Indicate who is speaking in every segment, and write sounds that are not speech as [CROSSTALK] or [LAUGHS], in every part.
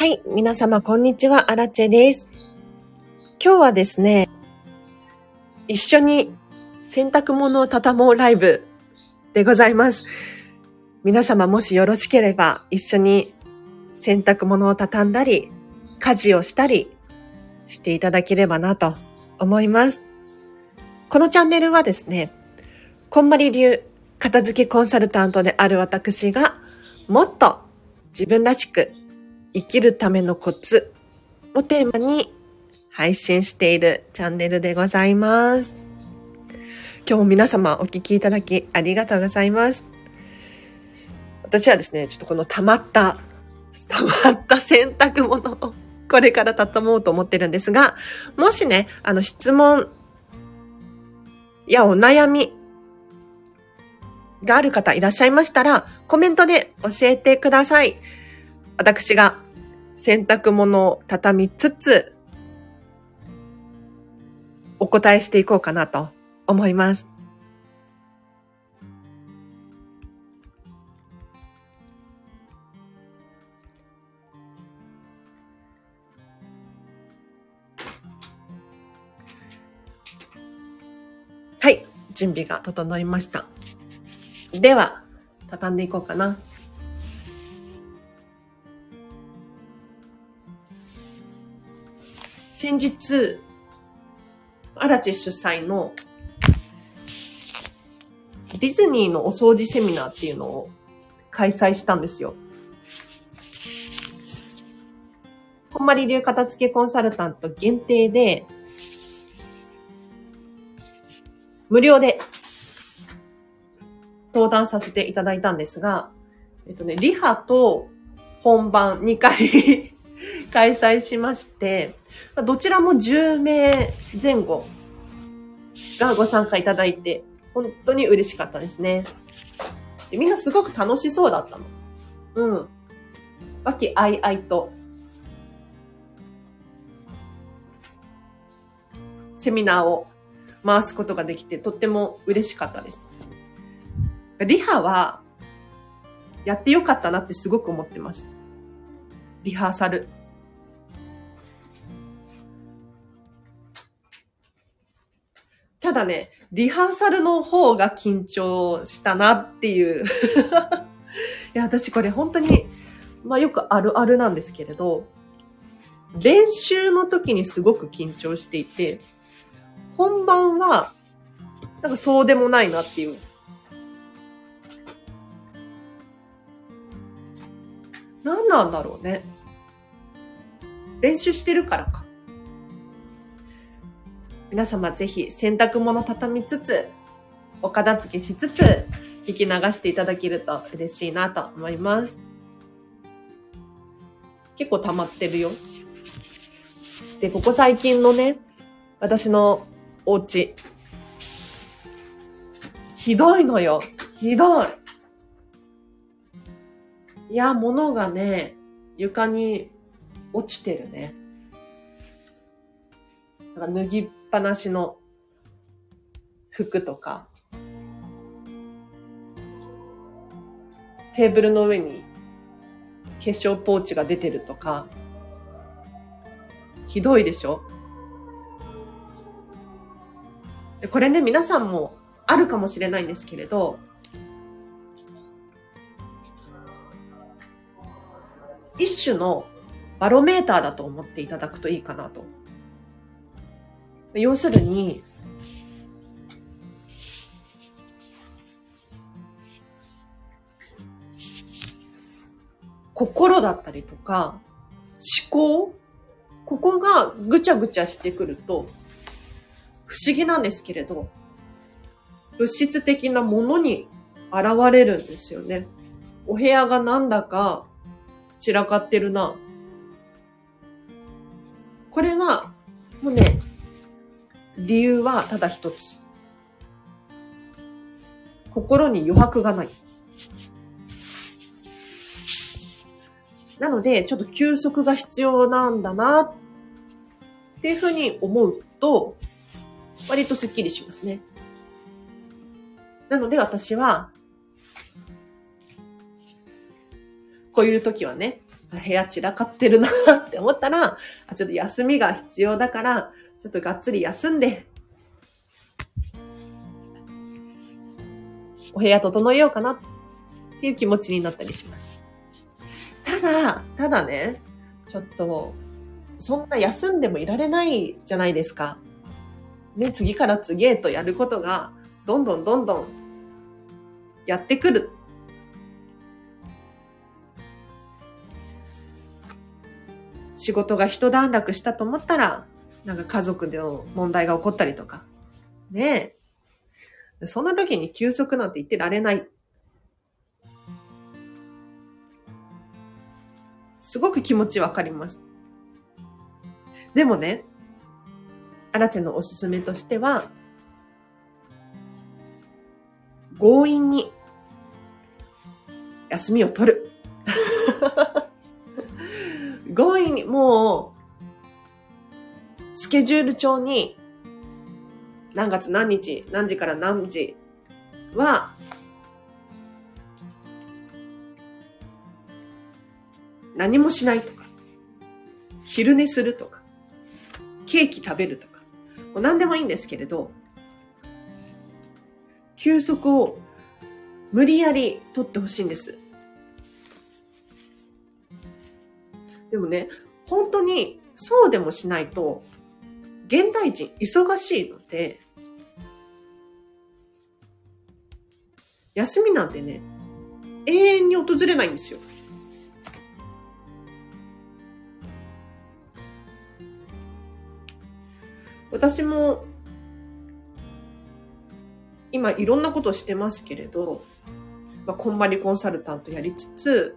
Speaker 1: はい、皆様こんにちは、アラチェです。今日はですね、一緒に洗濯物を畳もうライブでございます。皆様もしよろしければ一緒に洗濯物を畳んだり、家事をしたりしていただければなと思います。このチャンネルはですね、こんまり流片付けコンサルタントである私がもっと自分らしく生きるためのコツをテーマに配信しているチャンネルでございます。今日も皆様お聞きいただきありがとうございます。私はですね、ちょっとこの溜まった、溜まった洗濯物をこれから畳もうと思ってるんですが、もしね、あの質問やお悩みがある方いらっしゃいましたら、コメントで教えてください。私が洗濯物を畳みつつ、お答えしていこうかなと思います。はい、準備が整いました。では、畳んでいこうかな。先日、アラチェ主催のディズニーのお掃除セミナーっていうのを開催したんですよ。こんまり流片付けコンサルタント限定で、無料で登壇させていただいたんですが、えっとね、リハと本番2回開催しまして、どちらも10名前後がご参加いただいて、本当に嬉しかったですね。でみんなすごく楽しそうだったの。うん。和気あいあいと。セミナーを回すことができて、とっても嬉しかったです。リハは、やってよかったなってすごく思ってます。リハーサル。ただね、リハーサルの方が緊張したなっていう。[LAUGHS] いや、私これ本当に、まあよくあるあるなんですけれど、練習の時にすごく緊張していて、本番は、なんかそうでもないなっていう。何なんだろうね。練習してるからか。皆様ぜひ洗濯物畳みつつ、お片付けしつつ、聞き流していただけると嬉しいなと思います。結構溜まってるよ。で、ここ最近のね、私のお家。ひどいのよ。ひどい。いや、物がね、床に落ちてるね。なんか脱ぎっぱなしの服とか、テーブルの上に化粧ポーチが出てるとか、ひどいでしょ？でこれね、皆さんもあるかもしれないんですけれど、一種のバロメーターだと思っていただくといいかなと要するに、心だったりとか、思考？ここがぐちゃぐちゃしてくると、不思議なんですけれど、物質的なものに現れるんですよね。お部屋がなんだか散らかってるな。これは、もうね、理由はただ一つ。心に余白がない。なので、ちょっと休息が必要なんだなっていうふうに思うと、割とスッキリしますね。なので私は、こういう時はね、部屋散らかってるなって思ったら、ちょっと休みが必要だから、ちょっとがっつり休んで、お部屋整えようかなっていう気持ちになったりします。ただ、ただね、ちょっと、そんな休んでもいられないじゃないですか。ね、次から次へとやることが、どんどんどんどんやってくる。仕事が一段落したと思ったら、なんか家族での問題が起こったりとか。ねえ。そんな時に休息なんて言ってられない。すごく気持ちわかります。でもね、アラチェのおすすめとしては、強引に休みを取る。強引に、もう、スケジュール帳に、何月何日、何時から何時は、何もしないとか、昼寝するとか、ケーキ食べるとか、もう何でもいいんですけれど、休息を無理やり取ってほしいんです。でもね、本当にそうでもしないと、現代人忙しいので、休みなんてね、永遠に訪れないんですよ。私も今いろんなことしてますけれど、まあ、こんまりコンサルタントやりつつ、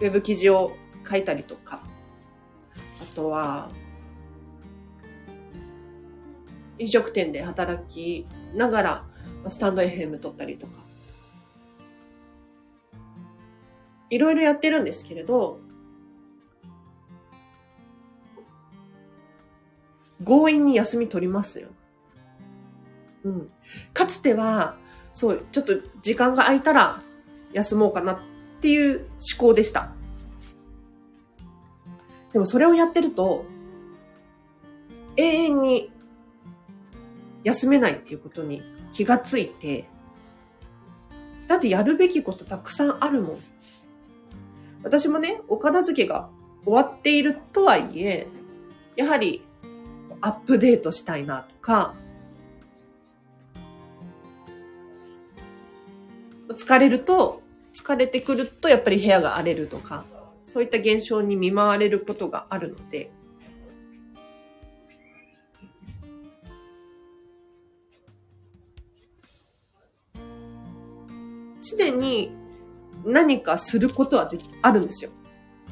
Speaker 1: ウェブ記事を書いたりとか、あとは、飲食店で働きながら、スタンド FM 撮ったりとか、いろいろやってるんですけれど、強引に休み取りますよ。うん。かつては、そう、ちょっと時間が空いたら休もうかなっていう思考でした。でもそれをやってると、永遠に休めないっていうことに気がついて、だってやるべきことたくさんあるもん。私もね、お片付けが終わっているとはいえ、やはりアップデートしたいなとか、疲れると、疲れてくるとやっぱり部屋が荒れるとか、そういった現象に見舞われることがあるので、常に何かすることはでき、あるんですよ。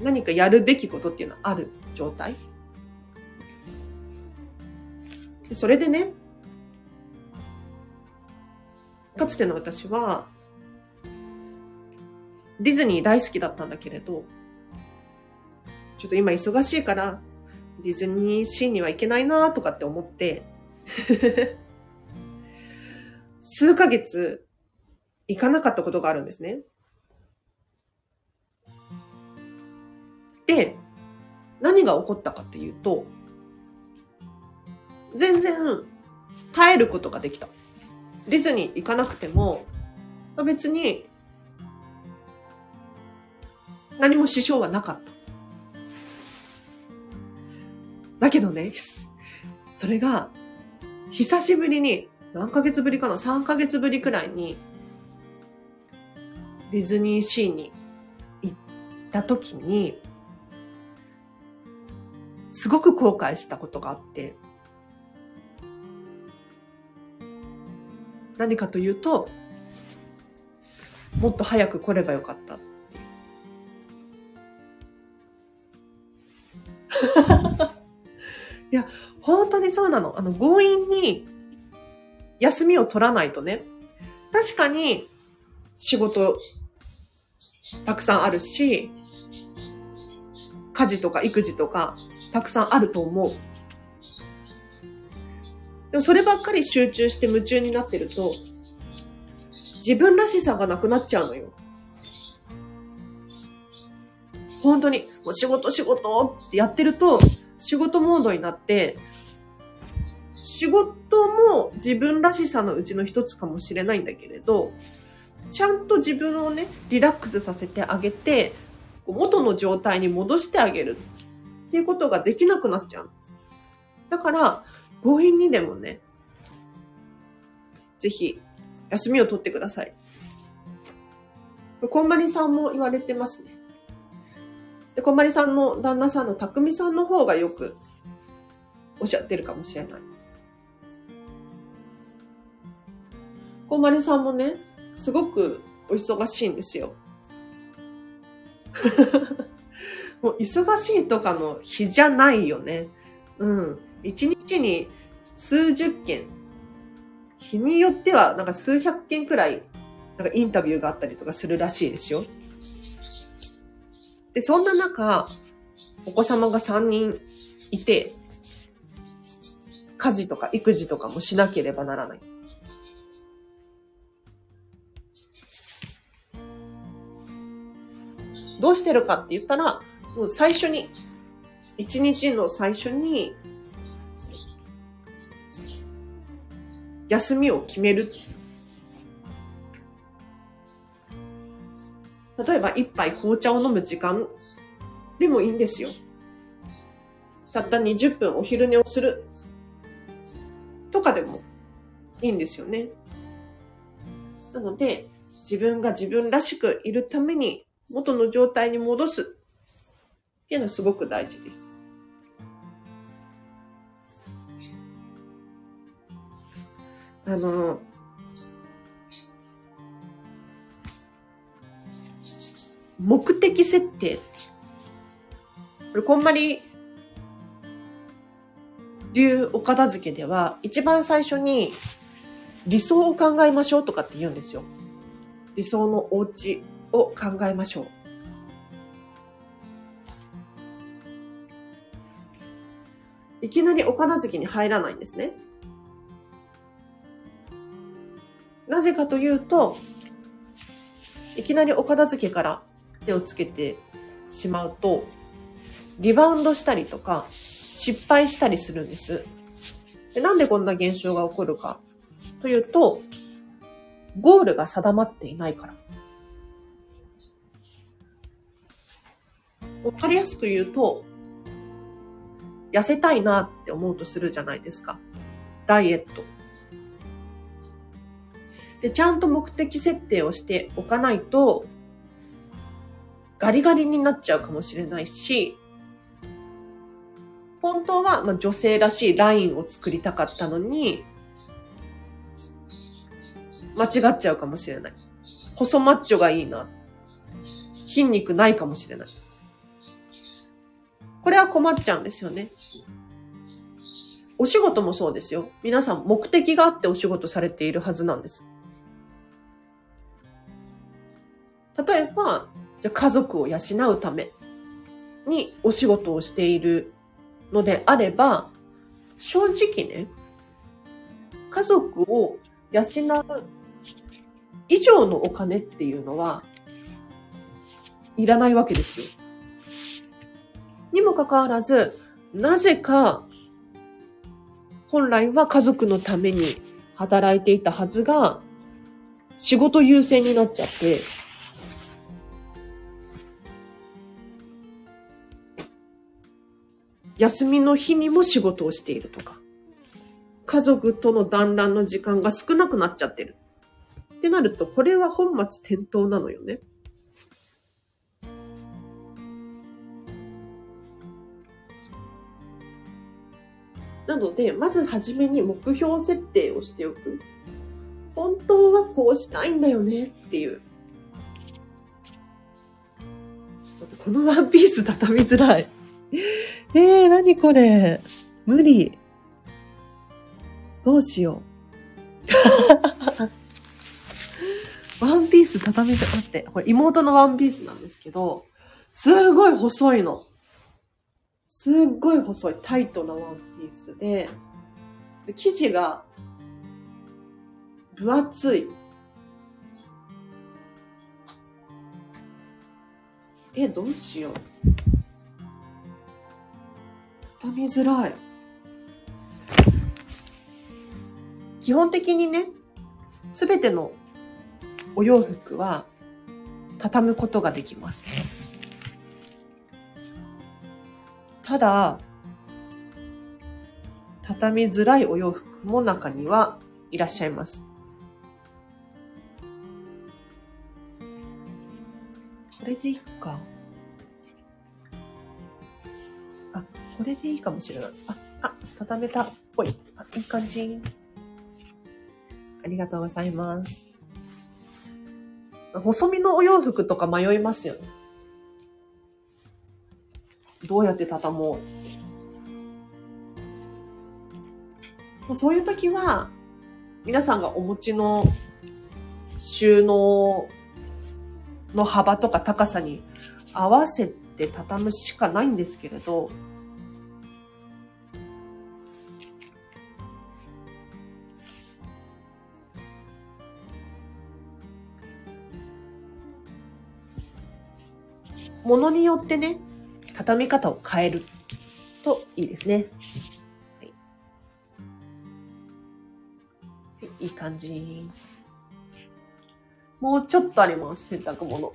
Speaker 1: 何かやるべきことっていうのはある状態。それでね、かつての私は、ディズニー大好きだったんだけれど、ちょっと今忙しいから、ディズニーシーには行けないなとかって思って [LAUGHS] 数ヶ月行かなかったことがあるんですね。で、何が起こったかっていうと、全然耐えることができた。ディズニー行かなくても、別に何も支障はなかった。だけどね、それが、久しぶりに、何ヶ月ぶりかな ?3 ヶ月ぶりくらいに、ディズニーシーに行った時に、すごく後悔したことがあって、何かというと、もっと早く来ればよかった。[LAUGHS] いや、本当にそうなの。あの、強引に休みを取らないとね、確かに仕事たくさんあるし、家事とか育児とかたくさんあると思う。でもそればっかり集中して夢中になってると、自分らしさがなくなっちゃうのよ。本当に、もう仕事仕事ってやってると、仕事モードになって、仕事も自分らしさのうちの一つかもしれないんだけれど、ちゃんと自分をね、リラックスさせてあげて、元の状態に戻してあげる。っていうことができなくなっちゃう。だから、強引にでもね、ぜひ、休みを取ってください。こんまりさんも言われてますね。で、こまりさんの旦那さんのたくみさんの方がよくおっしゃってるかもしれない。こまりさんもね、すごくお忙しいんですよ。[LAUGHS] もう忙しいとかの日じゃないよね。うん。一日に数十件、日によってはなんか数百件くらい、なんかインタビューがあったりとかするらしいですよ。で、そんな中、お子様が3人いて、家事とか育児とかもしなければならない。どうしてるかって言ったら、もう最初に、一日の最初に、休みを決める。例えば一杯紅茶を飲む時間でもいいんですよ。たった20分お昼寝をするとかでもいいんですよね。なので、自分が自分らしくいるために元の状態に戻すっていうのはすごく大事です。あの、目的設定。これ、こんまり流お片付けでは、一番最初に理想を考えましょうとかって言うんですよ。理想のお家を考えましょう。いきなりお片付けに入らないんですね。なぜかというと、いきなりお片付けから手をつけてしまうと、リバウンドしたりとか、失敗したりするんです。でなんでこんな現象が起こるかというと、ゴールが定まっていないから。わかりやすく言うと、痩せたいなって思うとするじゃないですか。ダイエット。で、ちゃんと目的設定をしておかないと、ガリガリになっちゃうかもしれないし、本当は、ま女性らしいラインを作りたかったのに、間違っちゃうかもしれない。細マッチョがいいな。筋肉ないかもしれない。これは困っちゃうんですよね。お仕事もそうですよ。皆さん目的があってお仕事されているはずなんです。例えば、じゃ家族を養うためにお仕事をしているのであれば、正直ね、家族を養う以上のお金っていうのは、いらないわけですよ。にもかかわらず、なぜか、本来は家族のために働いていたはずが、仕事優先になっちゃって、休みの日にも仕事をしているとか、家族との団らんの時間が少なくなっちゃってる。ってなると、これは本末転倒なのよね。なので、まずはじめに目標設定をしておく。本当はこうしたいんだよねっていう。このワンピース畳みづらい。[LAUGHS] えー、なにこれ。無理。どうしよう。[LAUGHS] ワンピース畳みづらい。待って、これ妹のワンピースなんですけど、すごい細いの。すごい細いタイトなワンピースで、生地が分厚い。え、どうしよう。畳みづらい。基本的にね、すべてのお洋服は畳むことができます。ただ、畳みづらいお洋服も中にはいらっしゃいます。これでいいか。これでいいかもしれない。あ、あ、畳めたっぽい。あ、いい感じ。ありがとうございます。細身のお洋服とか迷いますよね。どうやって畳もう。そういう時は、皆さんがお持ちの収納の幅とか高さに合わせて畳むしかないんですけれど、ものによってね、畳み方を変えるといいですね。はい、いい感じ。もうちょっとあります、洗濯物。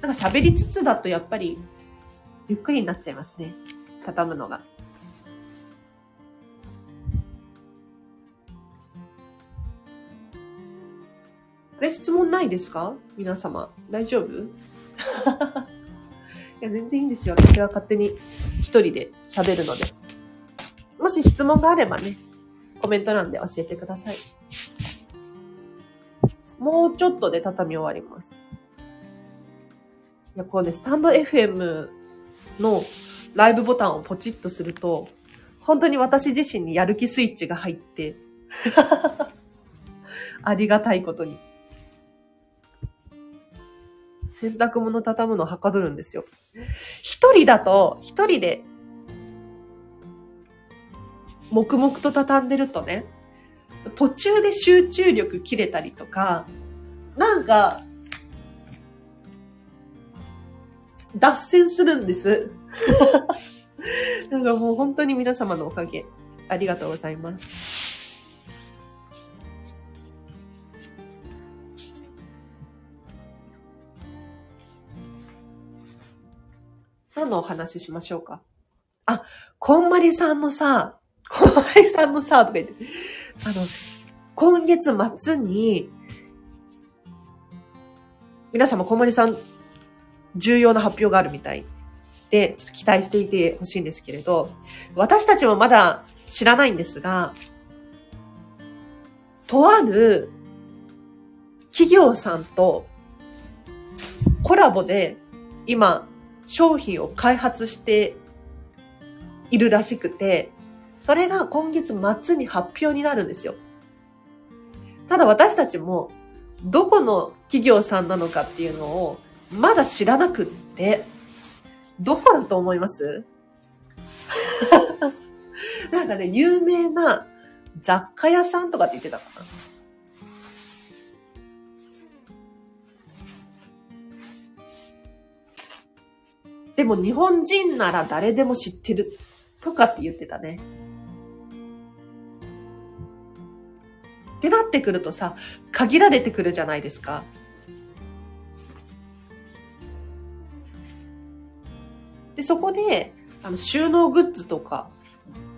Speaker 1: なんか喋りつつだとやっぱり、ゆっくりになっちゃいますね。畳むのが。あれ、質問ないですか？皆様。大丈夫？[LAUGHS] いや、全然いいんですよ。私は勝手に一人で喋るので。もし質問があればね、コメント欄で教えてください。もうちょっとで畳み終わります。いや、こうね、スタンド FM のライブボタンをポチッとすると、本当に私自身にやる気スイッチが入って、[LAUGHS] ありがたいことに。洗濯物畳むのはかどるんですよ。一人だと、一人で、黙々と畳んでるとね、途中で集中力切れたりとか、なんか、脱線するんです。[LAUGHS] なんかもう本当に皆様のおかげ、ありがとうございます。何のお話ししましょうか。あ、こんまりさんのさ、こんまりさんのさ、とか言って、あの、今月末に、皆様、こんまりさん、重要な発表があるみたい。で、ちょっと期待していてほしいんですけれど、私たちもまだ知らないんですが、とある企業さんとコラボで今商品を開発しているらしくて、それが今月末に発表になるんですよ。ただ私たちもどこの企業さんなのかっていうのをまだ知らなくって、どこだと思います？[LAUGHS] なんかね、有名な雑貨屋さんとかって言ってたかな。でも日本人なら誰でも知ってるとかって言ってたね。ってなってくるとさ、限られてくるじゃないですか。で、そこで、あの、収納グッズとか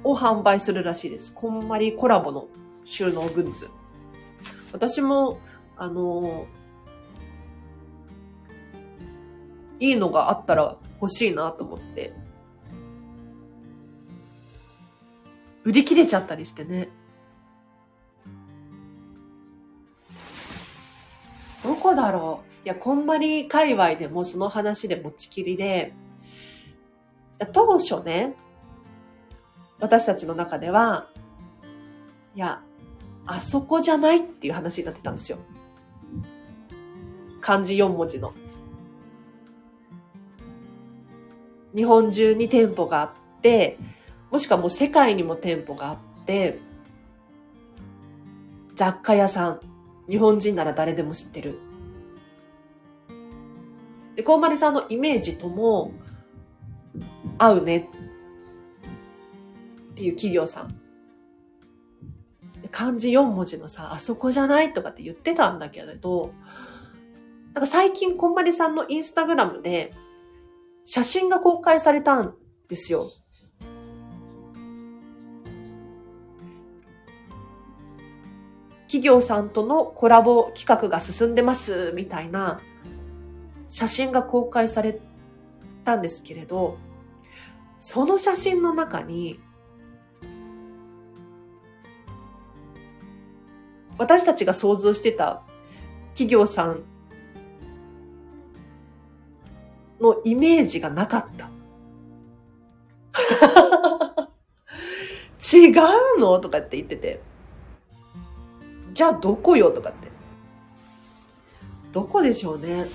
Speaker 1: を販売するらしいです。こんまりコラボの収納グッズ。私も、あのいいのがあったら欲しいなと思って。売り切れちゃったりしてね。どこだろういや、こんまり界隈でもその話で持ちきりで、当初ね、私たちの中では、いや、あそこじゃないっていう話になってたんですよ。漢字4文字の。日本中に店舗があって、もしくはもう世界にも店舗があって、雑貨屋さん、日本人なら誰でも知ってる。で、こうまりさんのイメージとも合うねっていう企業さん。漢字4文字のさ、あそこじゃないとかって言ってたんだけれど、なんか最近こんまりさんのインスタグラムで写真が公開されたんですよ。企業さんとのコラボ企画が進んでますみたいな写真が公開されたんですけれど、その写真の中に、私たちが想像してた企業さんのイメージがなかった。[LAUGHS] 違うの？とかって言ってて。じゃあどこよ？とかって。どこでしょうね？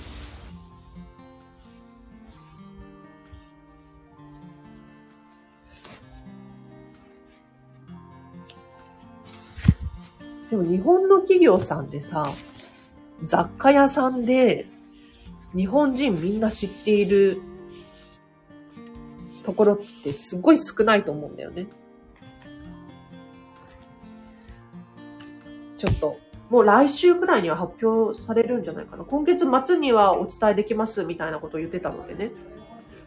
Speaker 1: でも日本の企業さんでさ、雑貨屋さんで日本人みんな知っているところってすごい少ないと思うんだよね。ちょっと、もう来週くらいには発表されるんじゃないかな。今月末にはお伝えできますみたいなことを言ってたのでね。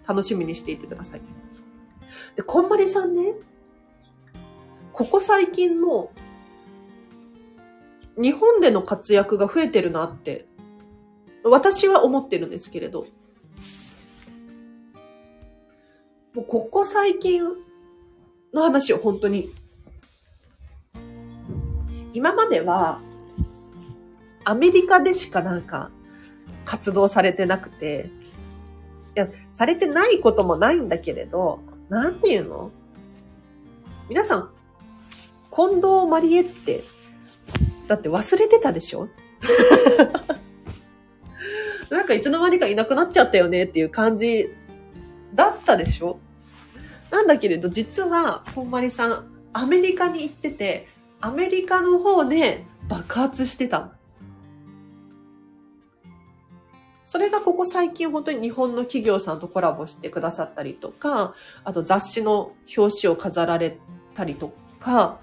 Speaker 1: 楽しみにしていてください。で、こんまりさんね、ここ最近の日本での活躍が増えてるなって、私は思ってるんですけれど。もうここ最近の話を本当に。今までは、アメリカでしかなんか活動されてなくて、いや、されてないこともないんだけれど、なんていうの？皆さん、近藤マリエって、だって忘れてたでしょ？[LAUGHS] なんかいつの間にかいなくなっちゃったよねっていう感じだったでしょ？なんだけれど、実は、こんまりさん、アメリカに行ってて、アメリカの方で爆発してたそれがここ最近本当に日本の企業さんとコラボしてくださったりとか、あと雑誌の表紙を飾られたりとか、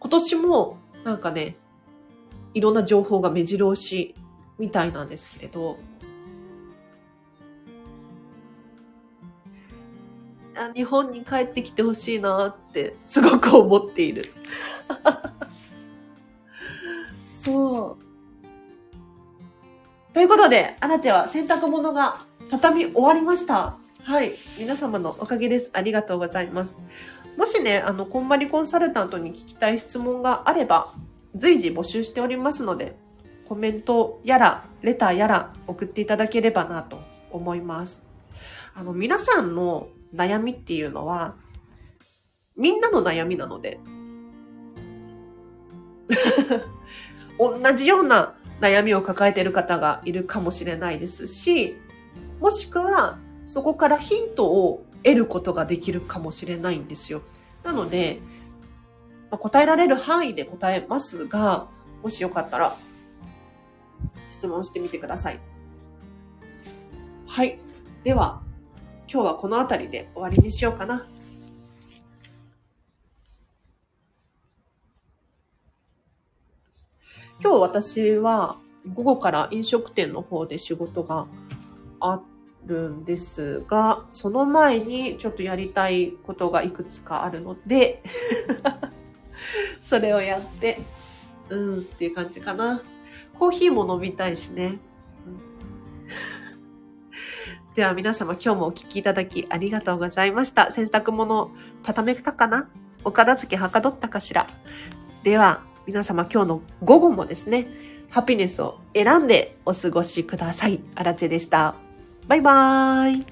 Speaker 1: 今年もなんかね、いろんな情報が目白押しみたいなんですけれど、あ日本に帰ってきてほしいなってすごく思っている。[LAUGHS] そう。ということで、アラチェは洗濯物が畳み終わりました。はい。皆様のおかげです。ありがとうございます。もしね、あの、こんまりコンサルタントに聞きたい質問があれば、随時募集しておりますので、コメントやら、レターやら送っていただければなと思います。あの、皆さんの悩みっていうのは、みんなの悩みなので、[LAUGHS] 同じような悩みを抱えている方がいるかもしれないですし、もしくはそこからヒントを得ることができるかもしれないんですよ。なので、まあ、答えられる範囲で答えますが、もしよかったら質問してみてください。はい。では、今日はこの辺りで終わりにしようかな。今日私は午後から飲食店の方で仕事があるんですが、その前にちょっとやりたいことがいくつかあるので [LAUGHS] それをやって、うんっていう感じかな。コーヒーも飲みたいしね。では皆様今日もお聞きいただきありがとうございました。洗濯物畳めたかな？お片付けはかどったかしら？では皆様今日の午後もですね、ハピネスを選んでお過ごしください。あらちでした。バイバーイ。